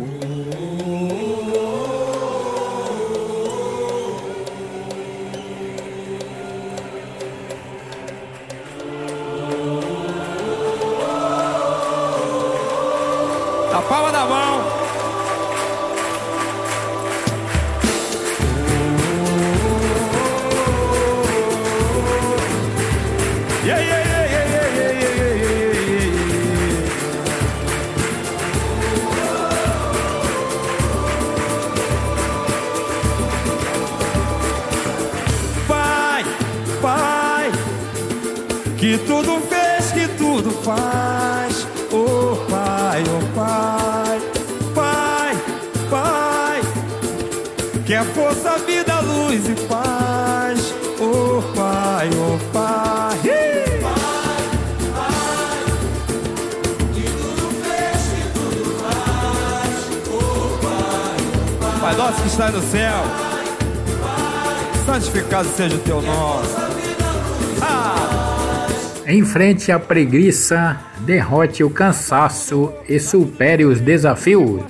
Música que tudo fez, que tudo faz. Oh Pai, oh Pai, Pai, Pai, que é força, vida, luz e paz. Oh Pai, oh Pai. Ih! Pai nosso que está no céu, santificado seja o teu nome. Ah! Em frente à preguiça, derrote o cansaço e supere os desafios.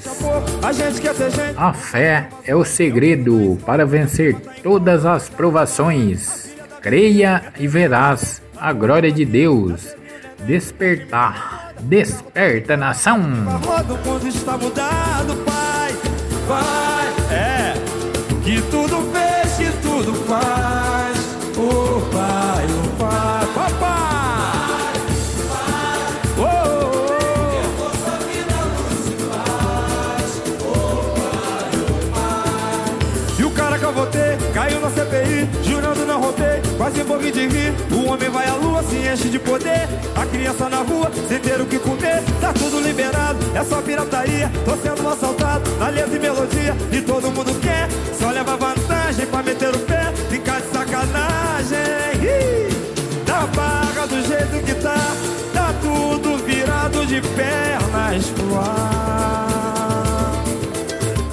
A. A fé é o segredo para vencer todas as provações. Creia e verás a glória de Deus. Despertar, desperta nação. Roda, o mundo está mudado, Pai. Pai, é. Que tudo fez, que tudo faz. Quase morri de rir. O homem vai à lua, se enche de poder. A criança na rua, sem ter o que comer, tá tudo liberado, é só pirataria. Tô sendo assaltado, na letra e melodia, e todo mundo quer, só leva vantagem pra meter o pé, ficar de sacanagem. Ih, Na barra do jeito que tá, tá tudo virado de pernas pro ar.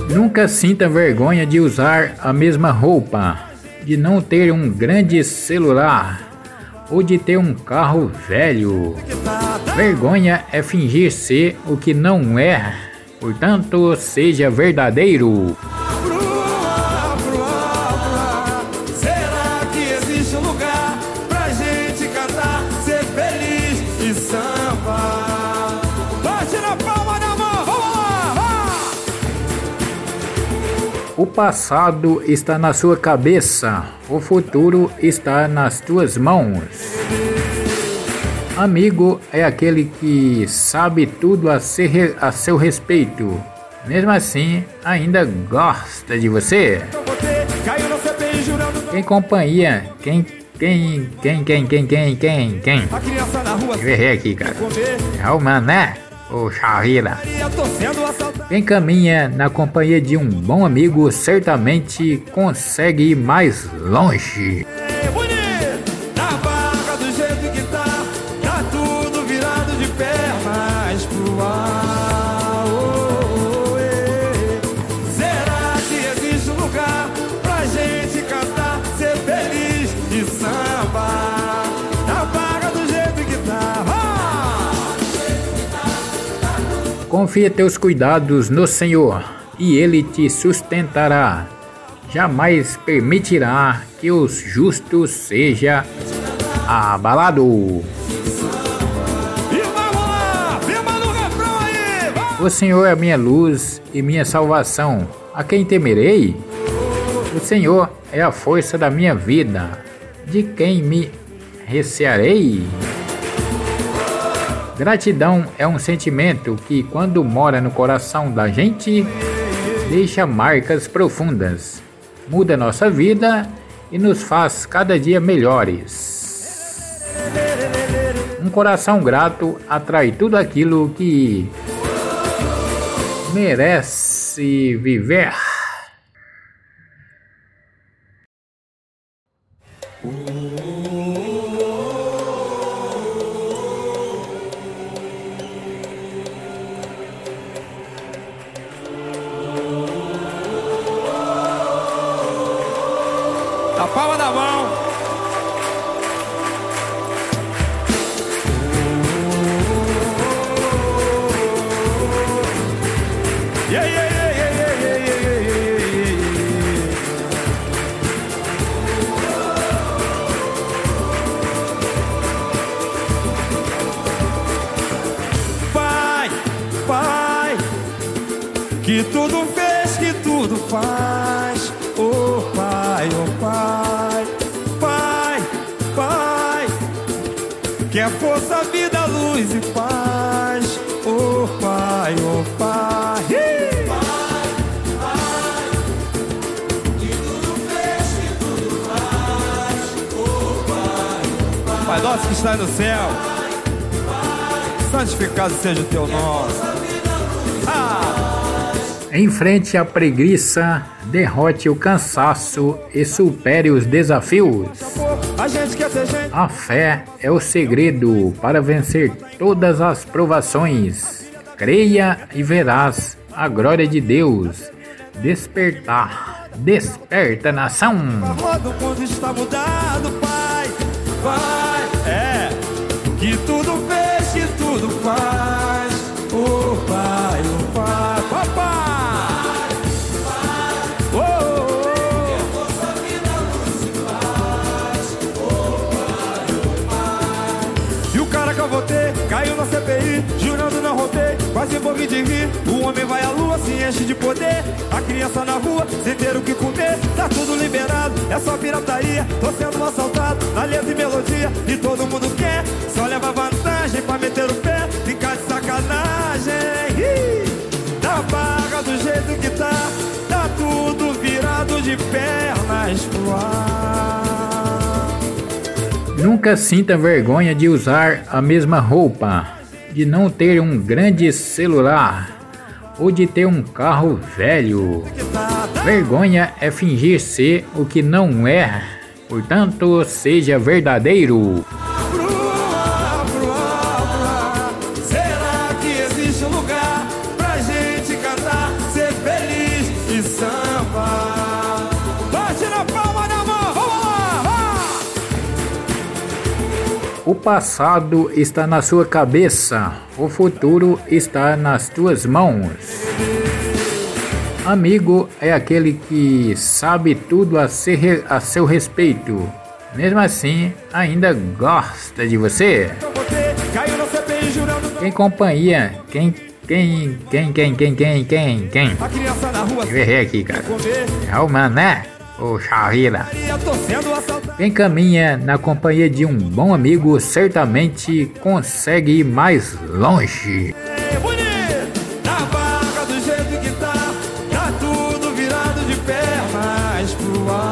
Nunca sinta vergonha de usar a mesma roupa, de não ter um grande celular ou de ter um carro velho. Vergonha é fingir ser o que não é. Portanto, seja verdadeiro. Passado está na sua cabeça, o futuro está nas tuas mãos. Amigo é aquele que sabe tudo a, ser, a seu respeito, mesmo assim ainda gosta de você. Quem companhia? Quem, quem, quem, quem, quem, quem, quem, quem? Eu errei aqui, cara. É o mané, o Chavira. Maria, tô sendo assaltado. Quem caminha na companhia de um bom amigo certamente consegue ir mais longe. Confia teus cuidados no Senhor e Ele te sustentará. Jamais permitirá que os justos seja abalado. O Senhor é minha luz e minha salvação. A quem temerei? O Senhor é a força da minha vida. De quem me recearei? Gratidão é um sentimento que, quando mora no coração da gente, deixa marcas profundas, muda nossa vida e nos faz cada dia melhores. Um coração grato atrai tudo aquilo que merece viver. Na que tudo fez, que tudo faz. Oh Pai, oh Pai, Pai, Pai, que é força, vida, luz e paz. Oh Pai, oh Pai. Ih! Pai nosso que está no céu, santificado seja o teu nome. Ah, Em frente à preguiça, derrote o cansaço e supere os desafios. a. A fé é o segredo para vencer todas as provações. Creia e verás a glória de Deus. Despertar, desperta nação. A o está mudado, Pai. Pai, é. Que tudo fez, caiu na CPI, jurando não rotei, quase morri de rir. O homem vai à lua, se enche de poder. A criança na rua, sem ter o que comer, tá tudo liberado, é só pirataria. Tô sendo assaltado na letra e melodia, e todo mundo quer, só leva vantagem pra meter o pé, ficar de sacanagem. Na barra do jeito que tá, tá tudo virado de pernas pro ar. Nunca sinta vergonha de usar a mesma roupa, de não ter um grande celular ou de ter um carro velho. Vergonha é fingir ser o que não é. Portanto, seja verdadeiro. O passado está na sua cabeça, o futuro está nas tuas mãos. Amigo é aquele que sabe tudo a, ser, a seu respeito, mesmo assim ainda gosta de você. Quem companhia? Quem, quem, quem, quem, quem, quem, quem, quem? Eu errei aqui, cara. É o mané, o Shahira. Quem caminha na companhia de um bom amigo certamente consegue ir mais longe. É tá, tá tudo virado de pernas pro ar.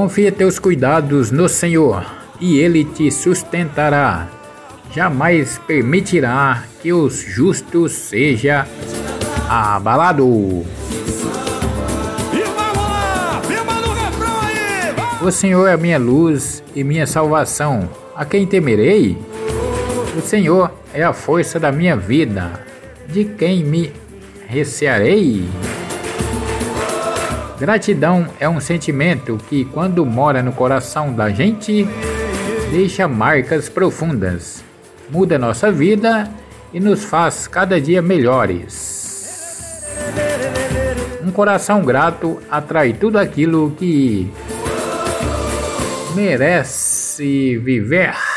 Confia teus cuidados no Senhor e Ele te sustentará. Jamais permitirá que os justos seja abalado. O Senhor é minha luz e minha salvação. A quem temerei? O Senhor é a força da minha vida. De quem me recearei? Gratidão é um sentimento que, quando mora no coração da gente, deixa marcas profundas, muda nossa vida e nos faz cada dia melhores. Um coração grato atrai tudo aquilo que merece viver.